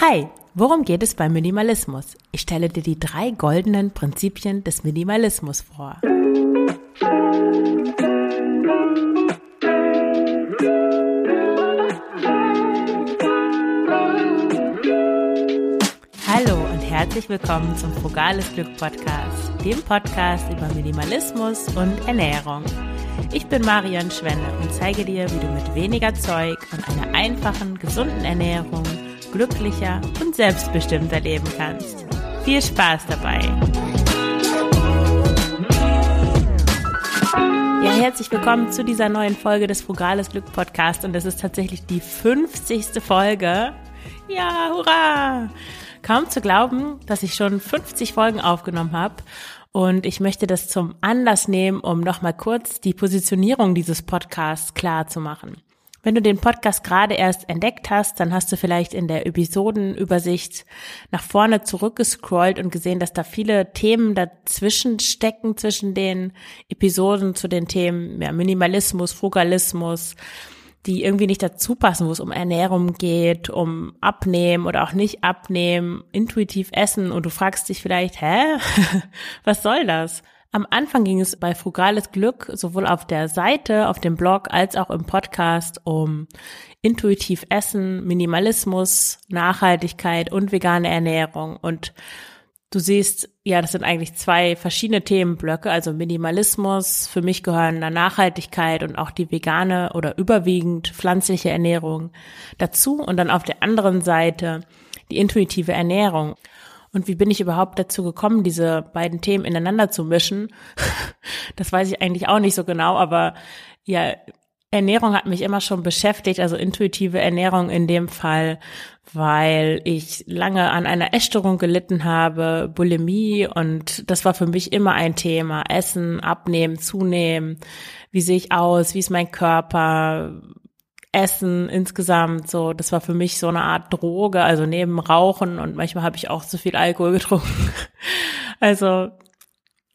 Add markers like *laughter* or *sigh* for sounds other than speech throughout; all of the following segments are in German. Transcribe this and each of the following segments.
Hi, worum geht es beim Minimalismus? Ich stelle dir die drei goldenen Prinzipien des Minimalismus vor. Hallo und herzlich willkommen zum Frugales Glück Podcast, dem Podcast über Minimalismus und Ernährung. Ich bin Marion Schwenne und zeige dir, wie du mit weniger Zeug und einer einfachen, gesunden Ernährung glücklicher und selbstbestimmter leben kannst. Viel Spaß dabei! Ja, herzlich willkommen zu dieser neuen Folge des Frugales Glück Podcast und es ist tatsächlich die 50. Folge. Ja, hurra! Kaum zu glauben, dass ich schon 50 Folgen aufgenommen habe und ich möchte das zum Anlass nehmen, um nochmal kurz die Positionierung dieses Podcasts klar zu machen. Wenn du den Podcast gerade erst entdeckt hast, dann hast du vielleicht in der Episodenübersicht nach vorne zurückgescrollt und gesehen, dass da viele Themen dazwischen stecken, zwischen den Episoden zu den Themen ja, Minimalismus, Frugalismus, die irgendwie nicht dazu passen, wo es um Ernährung geht, um Abnehmen oder auch nicht abnehmen, intuitiv essen und du fragst dich vielleicht, hä? *laughs* Was soll das? Am Anfang ging es bei Frugales Glück sowohl auf der Seite, auf dem Blog als auch im Podcast um intuitiv Essen, Minimalismus, Nachhaltigkeit und vegane Ernährung. Und du siehst, ja, das sind eigentlich zwei verschiedene Themenblöcke, also Minimalismus, für mich gehören da Nachhaltigkeit und auch die vegane oder überwiegend pflanzliche Ernährung dazu. Und dann auf der anderen Seite die intuitive Ernährung. Und wie bin ich überhaupt dazu gekommen, diese beiden Themen ineinander zu mischen? *laughs* Das weiß ich eigentlich auch nicht so genau, aber ja, Ernährung hat mich immer schon beschäftigt, also intuitive Ernährung in dem Fall, weil ich lange an einer Essstörung gelitten habe, Bulimie und das war für mich immer ein Thema. Essen, abnehmen, zunehmen, wie sehe ich aus, wie ist mein Körper, Essen insgesamt so, das war für mich so eine Art Droge, also neben Rauchen und manchmal habe ich auch zu viel Alkohol *laughs* getrunken. also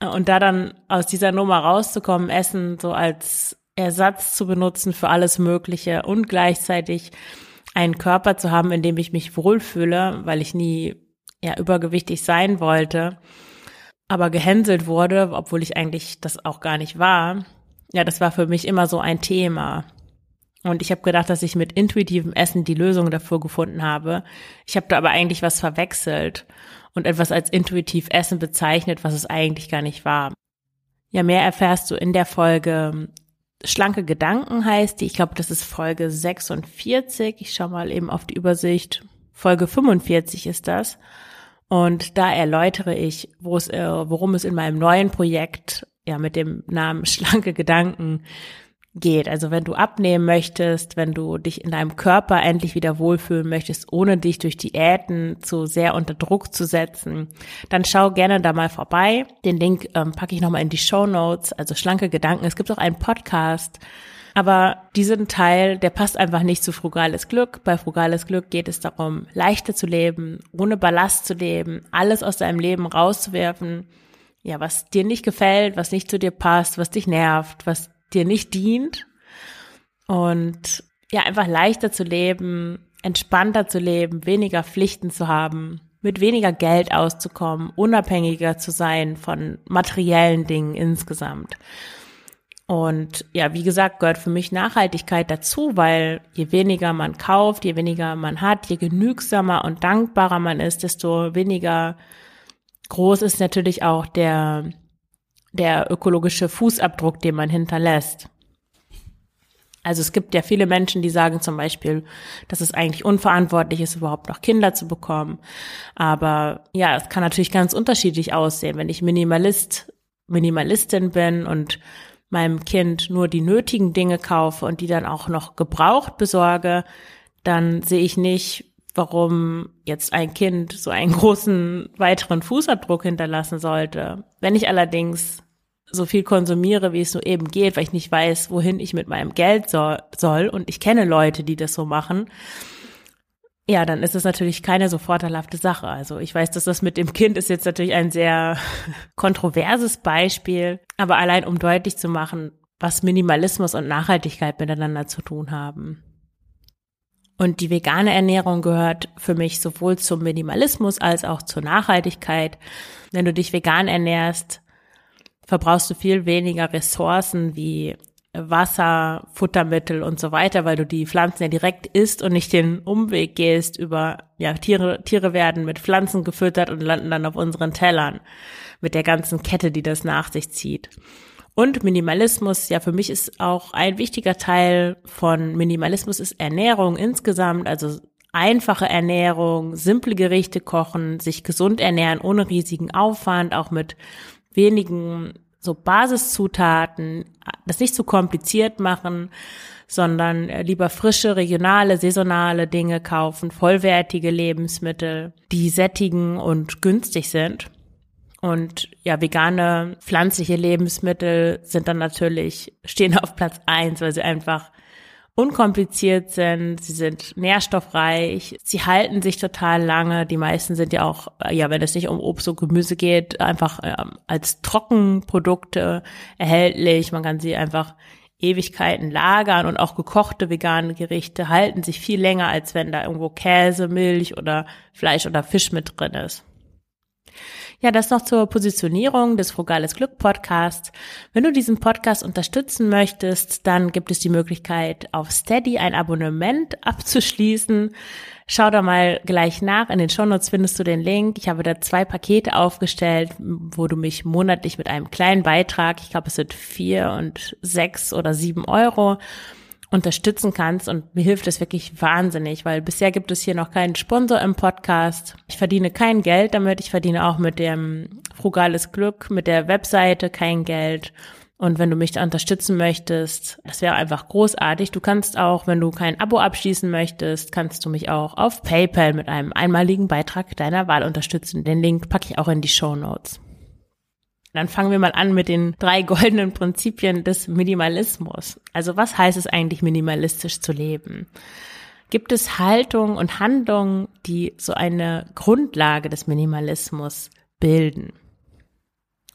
und da dann aus dieser Nummer rauszukommen, Essen so als Ersatz zu benutzen für alles Mögliche und gleichzeitig einen Körper zu haben, in dem ich mich wohlfühle, weil ich nie ja übergewichtig sein wollte, aber gehänselt wurde, obwohl ich eigentlich das auch gar nicht war. Ja, das war für mich immer so ein Thema. Und ich habe gedacht, dass ich mit intuitivem Essen die Lösung dafür gefunden habe. Ich habe da aber eigentlich was verwechselt und etwas als intuitiv Essen bezeichnet, was es eigentlich gar nicht war. Ja, mehr erfährst du in der Folge Schlanke Gedanken heißt die. Ich glaube, das ist Folge 46. Ich schaue mal eben auf die Übersicht. Folge 45 ist das. Und da erläutere ich, wo es, äh, worum es in meinem neuen Projekt, ja, mit dem Namen *laughs* Schlanke Gedanken geht. Also wenn du abnehmen möchtest, wenn du dich in deinem Körper endlich wieder wohlfühlen möchtest, ohne dich durch Diäten zu sehr unter Druck zu setzen, dann schau gerne da mal vorbei. Den Link ähm, packe ich nochmal in die Show Notes, also schlanke Gedanken. Es gibt auch einen Podcast. Aber diesen Teil, der passt einfach nicht zu frugales Glück. Bei frugales Glück geht es darum, leichter zu leben, ohne Ballast zu leben, alles aus deinem Leben rauszuwerfen, ja, was dir nicht gefällt, was nicht zu dir passt, was dich nervt, was dir nicht dient und ja, einfach leichter zu leben, entspannter zu leben, weniger Pflichten zu haben, mit weniger Geld auszukommen, unabhängiger zu sein von materiellen Dingen insgesamt. Und ja, wie gesagt, gehört für mich Nachhaltigkeit dazu, weil je weniger man kauft, je weniger man hat, je genügsamer und dankbarer man ist, desto weniger groß ist natürlich auch der der ökologische Fußabdruck, den man hinterlässt. Also es gibt ja viele Menschen, die sagen zum Beispiel, dass es eigentlich unverantwortlich ist, überhaupt noch Kinder zu bekommen. Aber ja, es kann natürlich ganz unterschiedlich aussehen. Wenn ich Minimalist, Minimalistin bin und meinem Kind nur die nötigen Dinge kaufe und die dann auch noch gebraucht besorge, dann sehe ich nicht, warum jetzt ein Kind so einen großen weiteren Fußabdruck hinterlassen sollte. Wenn ich allerdings so viel konsumiere, wie es nur eben geht, weil ich nicht weiß, wohin ich mit meinem Geld so, soll und ich kenne Leute, die das so machen, ja, dann ist es natürlich keine so vorteilhafte Sache. Also ich weiß, dass das mit dem Kind ist jetzt natürlich ein sehr *laughs* kontroverses Beispiel, aber allein um deutlich zu machen, was Minimalismus und Nachhaltigkeit miteinander zu tun haben. Und die vegane Ernährung gehört für mich sowohl zum Minimalismus als auch zur Nachhaltigkeit. Wenn du dich vegan ernährst, verbrauchst du viel weniger Ressourcen wie Wasser, Futtermittel und so weiter, weil du die Pflanzen ja direkt isst und nicht den Umweg gehst über, ja, Tiere, Tiere werden mit Pflanzen gefüttert und landen dann auf unseren Tellern mit der ganzen Kette, die das nach sich zieht. Und Minimalismus, ja, für mich ist auch ein wichtiger Teil von Minimalismus ist Ernährung insgesamt, also einfache Ernährung, simple Gerichte kochen, sich gesund ernähren ohne riesigen Aufwand, auch mit wenigen so Basiszutaten, das nicht zu kompliziert machen, sondern äh, lieber frische, regionale, saisonale Dinge kaufen, vollwertige Lebensmittel, die sättigen und günstig sind. Und ja, vegane, pflanzliche Lebensmittel sind dann natürlich, stehen auf Platz eins, weil sie einfach unkompliziert sind, sie sind nährstoffreich, sie halten sich total lange. Die meisten sind ja auch, ja, wenn es nicht um Obst und Gemüse geht, einfach ähm, als Trockenprodukte erhältlich. Man kann sie einfach Ewigkeiten lagern und auch gekochte vegane Gerichte halten sich viel länger, als wenn da irgendwo Käse, Milch oder Fleisch oder Fisch mit drin ist. Ja, das noch zur Positionierung des Frugales Glück Podcasts. Wenn du diesen Podcast unterstützen möchtest, dann gibt es die Möglichkeit, auf Steady ein Abonnement abzuschließen. Schau da mal gleich nach. In den Shownotes findest du den Link. Ich habe da zwei Pakete aufgestellt, wo du mich monatlich mit einem kleinen Beitrag, ich glaube es sind vier und sechs oder sieben Euro, unterstützen kannst und mir hilft das wirklich wahnsinnig, weil bisher gibt es hier noch keinen Sponsor im Podcast. Ich verdiene kein Geld damit, ich verdiene auch mit dem Frugales Glück, mit der Webseite kein Geld. Und wenn du mich da unterstützen möchtest, das wäre einfach großartig. Du kannst auch, wenn du kein Abo abschließen möchtest, kannst du mich auch auf PayPal mit einem einmaligen Beitrag deiner Wahl unterstützen. Den Link packe ich auch in die Show Notes. Dann fangen wir mal an mit den drei goldenen Prinzipien des Minimalismus. Also was heißt es eigentlich, minimalistisch zu leben? Gibt es Haltungen und Handlungen, die so eine Grundlage des Minimalismus bilden?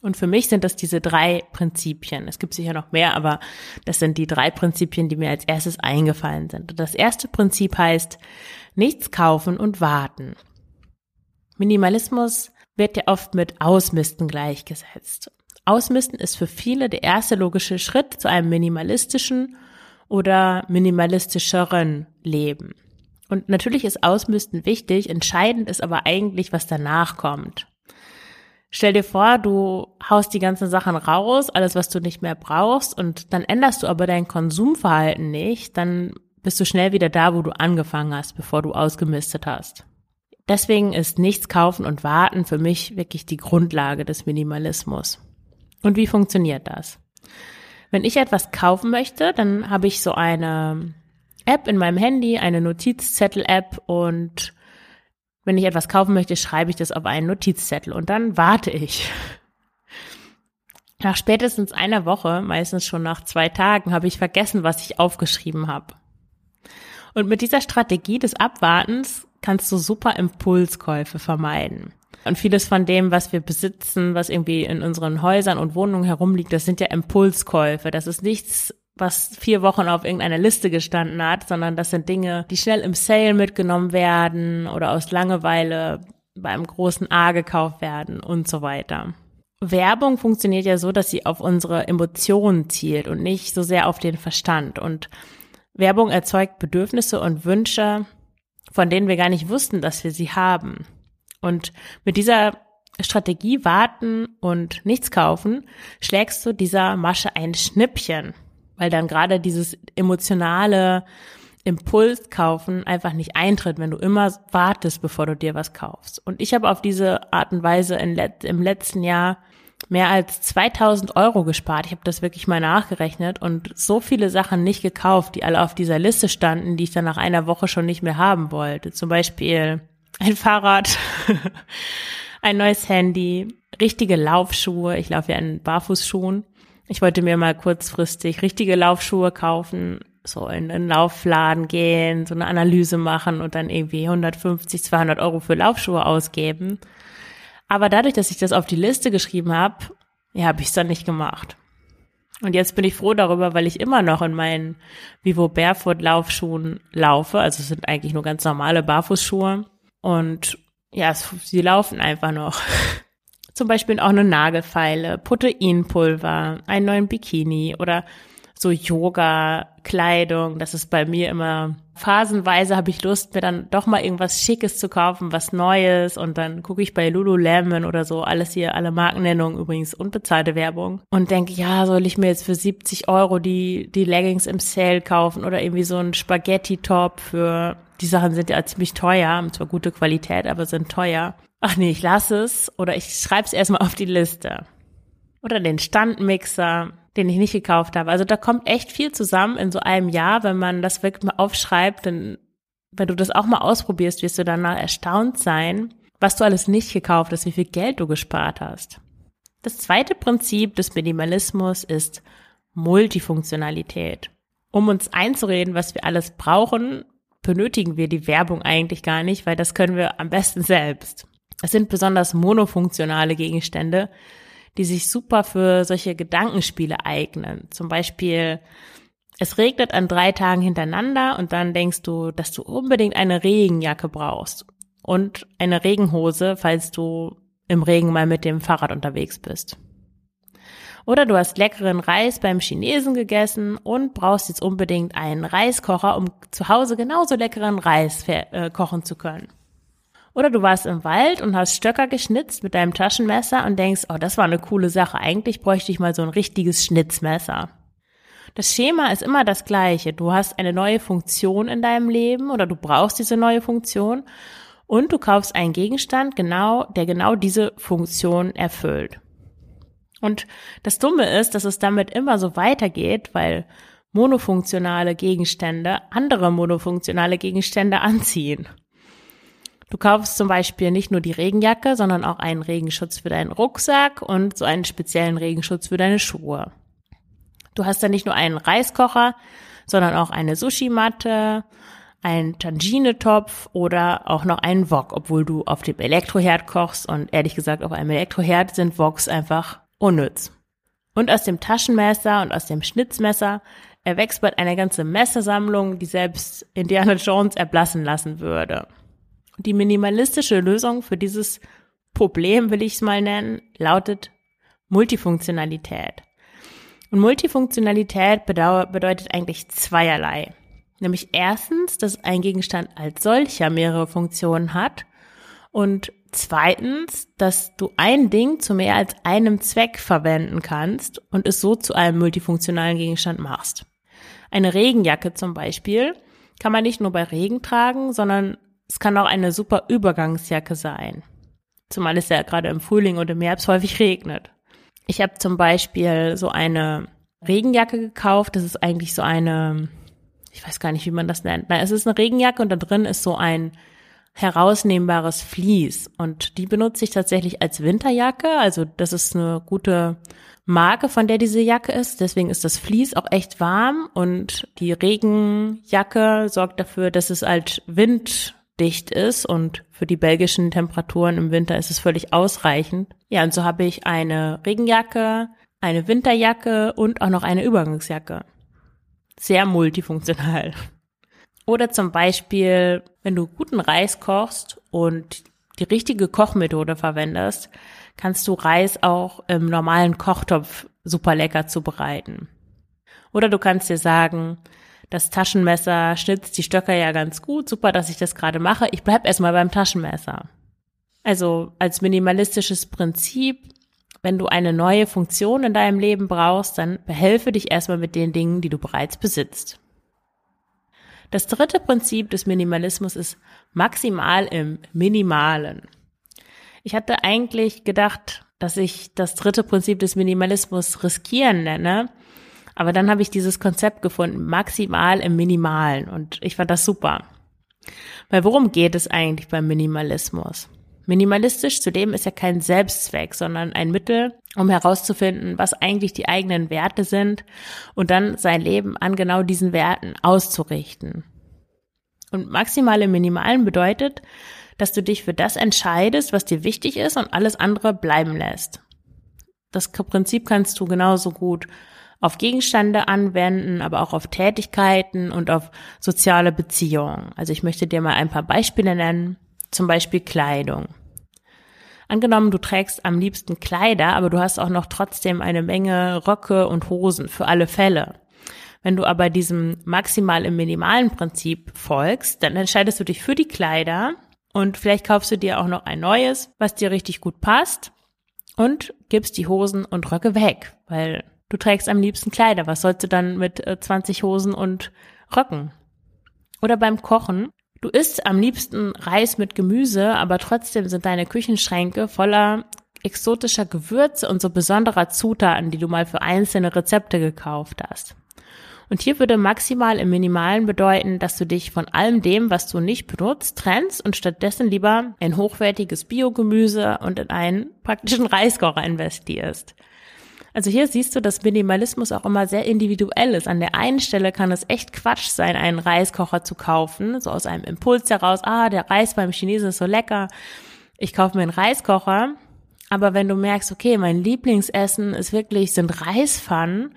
Und für mich sind das diese drei Prinzipien. Es gibt sicher noch mehr, aber das sind die drei Prinzipien, die mir als erstes eingefallen sind. Und das erste Prinzip heißt, nichts kaufen und warten. Minimalismus wird ja oft mit Ausmisten gleichgesetzt. Ausmisten ist für viele der erste logische Schritt zu einem minimalistischen oder minimalistischeren Leben. Und natürlich ist Ausmisten wichtig, entscheidend ist aber eigentlich, was danach kommt. Stell dir vor, du haust die ganzen Sachen raus, alles, was du nicht mehr brauchst, und dann änderst du aber dein Konsumverhalten nicht, dann bist du schnell wieder da, wo du angefangen hast, bevor du ausgemistet hast. Deswegen ist nichts kaufen und warten für mich wirklich die Grundlage des Minimalismus. Und wie funktioniert das? Wenn ich etwas kaufen möchte, dann habe ich so eine App in meinem Handy, eine Notizzettel-App und wenn ich etwas kaufen möchte, schreibe ich das auf einen Notizzettel und dann warte ich. Nach spätestens einer Woche, meistens schon nach zwei Tagen, habe ich vergessen, was ich aufgeschrieben habe. Und mit dieser Strategie des Abwartens kannst du super Impulskäufe vermeiden. Und vieles von dem, was wir besitzen, was irgendwie in unseren Häusern und Wohnungen herumliegt, das sind ja Impulskäufe. Das ist nichts, was vier Wochen auf irgendeiner Liste gestanden hat, sondern das sind Dinge, die schnell im Sale mitgenommen werden oder aus Langeweile beim großen A gekauft werden und so weiter. Werbung funktioniert ja so, dass sie auf unsere Emotionen zielt und nicht so sehr auf den Verstand. Und Werbung erzeugt Bedürfnisse und Wünsche, von denen wir gar nicht wussten, dass wir sie haben. Und mit dieser Strategie warten und nichts kaufen, schlägst du dieser Masche ein Schnippchen, weil dann gerade dieses emotionale Impuls kaufen einfach nicht eintritt, wenn du immer wartest, bevor du dir was kaufst. Und ich habe auf diese Art und Weise im letzten Jahr mehr als 2000 Euro gespart. Ich habe das wirklich mal nachgerechnet und so viele Sachen nicht gekauft, die alle auf dieser Liste standen, die ich dann nach einer Woche schon nicht mehr haben wollte. Zum Beispiel ein Fahrrad, *laughs* ein neues Handy, richtige Laufschuhe. Ich laufe ja in Barfußschuhen. Ich wollte mir mal kurzfristig richtige Laufschuhe kaufen, so in einen Laufladen gehen, so eine Analyse machen und dann irgendwie 150, 200 Euro für Laufschuhe ausgeben. Aber dadurch, dass ich das auf die Liste geschrieben habe, ja, habe ich es dann nicht gemacht. Und jetzt bin ich froh darüber, weil ich immer noch in meinen Vivo Barefoot Laufschuhen laufe. Also es sind eigentlich nur ganz normale Barfußschuhe. Und ja, es, sie laufen einfach noch. *laughs* Zum Beispiel auch eine Nagelfeile, Proteinpulver, einen neuen Bikini oder so Yoga-Kleidung. Das ist bei mir immer phasenweise habe ich Lust, mir dann doch mal irgendwas Schickes zu kaufen, was Neues und dann gucke ich bei Lululemon oder so, alles hier, alle Markennennungen übrigens, unbezahlte Werbung und denke, ja, soll ich mir jetzt für 70 Euro die, die Leggings im Sale kaufen oder irgendwie so ein Spaghetti-Top für, die Sachen sind ja ziemlich teuer, haben zwar gute Qualität, aber sind teuer. Ach nee, ich lasse es oder ich schreibe es erstmal auf die Liste. Oder den Standmixer, den ich nicht gekauft habe. Also da kommt echt viel zusammen in so einem Jahr, wenn man das wirklich mal aufschreibt, dann, wenn du das auch mal ausprobierst, wirst du danach erstaunt sein, was du alles nicht gekauft hast, wie viel Geld du gespart hast. Das zweite Prinzip des Minimalismus ist Multifunktionalität. Um uns einzureden, was wir alles brauchen, benötigen wir die Werbung eigentlich gar nicht, weil das können wir am besten selbst. Es sind besonders monofunktionale Gegenstände, die sich super für solche Gedankenspiele eignen. Zum Beispiel, es regnet an drei Tagen hintereinander und dann denkst du, dass du unbedingt eine Regenjacke brauchst und eine Regenhose, falls du im Regen mal mit dem Fahrrad unterwegs bist. Oder du hast leckeren Reis beim Chinesen gegessen und brauchst jetzt unbedingt einen Reiskocher, um zu Hause genauso leckeren Reis äh, kochen zu können. Oder du warst im Wald und hast Stöcker geschnitzt mit deinem Taschenmesser und denkst, oh, das war eine coole Sache. Eigentlich bräuchte ich mal so ein richtiges Schnitzmesser. Das Schema ist immer das gleiche. Du hast eine neue Funktion in deinem Leben oder du brauchst diese neue Funktion und du kaufst einen Gegenstand genau, der genau diese Funktion erfüllt. Und das Dumme ist, dass es damit immer so weitergeht, weil monofunktionale Gegenstände andere monofunktionale Gegenstände anziehen. Du kaufst zum Beispiel nicht nur die Regenjacke, sondern auch einen Regenschutz für deinen Rucksack und so einen speziellen Regenschutz für deine Schuhe. Du hast dann nicht nur einen Reiskocher, sondern auch eine Sushi-Matte, einen Tangine-Topf oder auch noch einen Wok, obwohl du auf dem Elektroherd kochst und ehrlich gesagt auf einem Elektroherd sind Woks einfach unnütz. Und aus dem Taschenmesser und aus dem Schnitzmesser erwächst bald eine ganze Messersammlung, die selbst Indiana Jones erblassen lassen würde. Die minimalistische Lösung für dieses Problem, will ich es mal nennen, lautet Multifunktionalität. Und Multifunktionalität bedeutet eigentlich zweierlei. Nämlich erstens, dass ein Gegenstand als solcher mehrere Funktionen hat und zweitens, dass du ein Ding zu mehr als einem Zweck verwenden kannst und es so zu einem multifunktionalen Gegenstand machst. Eine Regenjacke zum Beispiel kann man nicht nur bei Regen tragen, sondern es kann auch eine super Übergangsjacke sein. Zumal es ja gerade im Frühling und im Herbst häufig regnet. Ich habe zum Beispiel so eine Regenjacke gekauft. Das ist eigentlich so eine, ich weiß gar nicht, wie man das nennt. Nein, es ist eine Regenjacke und da drin ist so ein herausnehmbares Vlies. Und die benutze ich tatsächlich als Winterjacke. Also das ist eine gute Marke, von der diese Jacke ist. Deswegen ist das Vlies auch echt warm und die Regenjacke sorgt dafür, dass es halt Wind dicht ist und für die belgischen Temperaturen im Winter ist es völlig ausreichend. Ja, und so habe ich eine Regenjacke, eine Winterjacke und auch noch eine Übergangsjacke. Sehr multifunktional. Oder zum Beispiel, wenn du guten Reis kochst und die richtige Kochmethode verwendest, kannst du Reis auch im normalen Kochtopf super lecker zubereiten. Oder du kannst dir sagen, das Taschenmesser schnitzt die Stöcker ja ganz gut. Super, dass ich das gerade mache. Ich bleib erstmal beim Taschenmesser. Also als minimalistisches Prinzip, wenn du eine neue Funktion in deinem Leben brauchst, dann behelfe dich erstmal mit den Dingen, die du bereits besitzt. Das dritte Prinzip des Minimalismus ist maximal im Minimalen. Ich hatte eigentlich gedacht, dass ich das dritte Prinzip des Minimalismus riskieren nenne, aber dann habe ich dieses Konzept gefunden, maximal im Minimalen. Und ich fand das super. Weil worum geht es eigentlich beim Minimalismus? Minimalistisch zu leben ist ja kein Selbstzweck, sondern ein Mittel, um herauszufinden, was eigentlich die eigenen Werte sind und dann sein Leben an genau diesen Werten auszurichten. Und maximale Minimalen bedeutet, dass du dich für das entscheidest, was dir wichtig ist und alles andere bleiben lässt. Das Prinzip kannst du genauso gut auf Gegenstände anwenden, aber auch auf Tätigkeiten und auf soziale Beziehungen. Also ich möchte dir mal ein paar Beispiele nennen, zum Beispiel Kleidung. Angenommen, du trägst am liebsten Kleider, aber du hast auch noch trotzdem eine Menge Röcke und Hosen für alle Fälle. Wenn du aber diesem maximal im minimalen Prinzip folgst, dann entscheidest du dich für die Kleider und vielleicht kaufst du dir auch noch ein neues, was dir richtig gut passt und gibst die Hosen und Röcke weg, weil du trägst am liebsten Kleider. Was sollst du dann mit 20 äh, Hosen und Röcken? Oder beim Kochen. Du isst am liebsten Reis mit Gemüse, aber trotzdem sind deine Küchenschränke voller exotischer Gewürze und so besonderer Zutaten, die du mal für einzelne Rezepte gekauft hast. Und hier würde maximal im Minimalen bedeuten, dass du dich von allem dem, was du nicht benutzt, trennst und stattdessen lieber in hochwertiges Biogemüse und in einen praktischen Reiskocher investierst. Also hier siehst du, dass Minimalismus auch immer sehr individuell ist. An der einen Stelle kann es echt Quatsch sein, einen Reiskocher zu kaufen, so aus einem Impuls heraus, ah, der Reis beim Chinesen ist so lecker, ich kaufe mir einen Reiskocher. Aber wenn du merkst, okay, mein Lieblingsessen ist wirklich, sind Reispfannen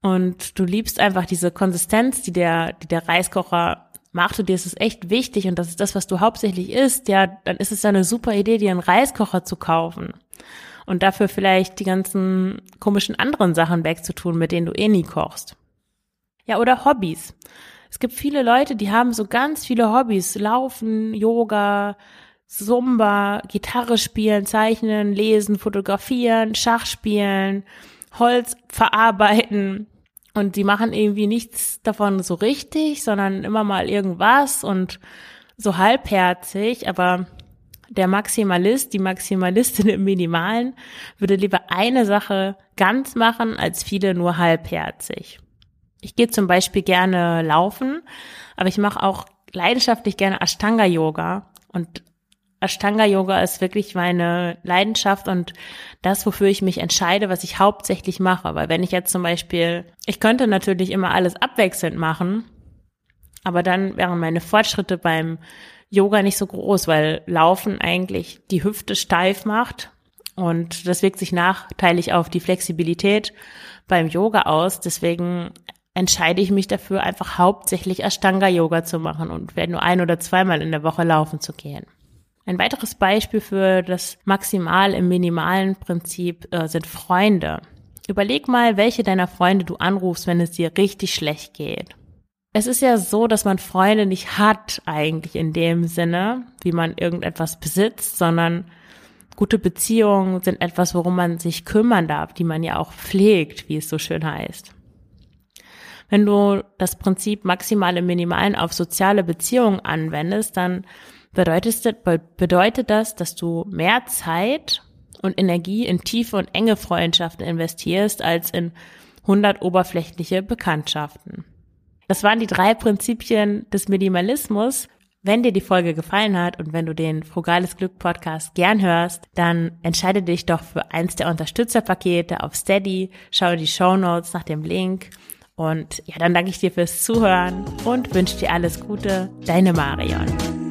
und du liebst einfach diese Konsistenz, die der, die der Reiskocher macht und dir ist es echt wichtig und das ist das, was du hauptsächlich isst, ja, dann ist es ja eine super Idee, dir einen Reiskocher zu kaufen und dafür vielleicht die ganzen komischen anderen Sachen wegzutun, mit denen du eh nie kochst. Ja, oder Hobbys. Es gibt viele Leute, die haben so ganz viele Hobbys. Laufen, Yoga, Zumba, Gitarre spielen, zeichnen, lesen, fotografieren, Schach spielen, Holz verarbeiten, und die machen irgendwie nichts davon so richtig, sondern immer mal irgendwas und so halbherzig, aber der Maximalist, die Maximalistin im Minimalen würde lieber eine Sache ganz machen, als viele nur halbherzig. Ich gehe zum Beispiel gerne laufen, aber ich mache auch leidenschaftlich gerne Ashtanga-Yoga und Ashtanga-Yoga ist wirklich meine Leidenschaft und das, wofür ich mich entscheide, was ich hauptsächlich mache. Weil wenn ich jetzt zum Beispiel, ich könnte natürlich immer alles abwechselnd machen, aber dann wären meine Fortschritte beim Yoga nicht so groß, weil Laufen eigentlich die Hüfte steif macht und das wirkt sich nachteilig auf die Flexibilität beim Yoga aus. Deswegen entscheide ich mich dafür, einfach hauptsächlich Ashtanga-Yoga zu machen und werde nur ein oder zweimal in der Woche laufen zu gehen. Ein weiteres Beispiel für das Maximal im minimalen Prinzip äh, sind Freunde. Überleg mal, welche deiner Freunde du anrufst, wenn es dir richtig schlecht geht. Es ist ja so, dass man Freunde nicht hat eigentlich in dem Sinne, wie man irgendetwas besitzt, sondern gute Beziehungen sind etwas, worum man sich kümmern darf, die man ja auch pflegt, wie es so schön heißt. Wenn du das Prinzip maximal im Minimalen auf soziale Beziehungen anwendest, dann bedeutet, bedeutet das, dass du mehr Zeit und Energie in tiefe und enge Freundschaften investierst als in 100 oberflächliche Bekanntschaften. Das waren die drei Prinzipien des Minimalismus. Wenn dir die Folge gefallen hat und wenn du den Frugales Glück Podcast gern hörst, dann entscheide dich doch für eins der Unterstützerpakete auf Steady, schau die Show Notes nach dem Link und ja, dann danke ich dir fürs Zuhören und wünsche dir alles Gute. Deine Marion.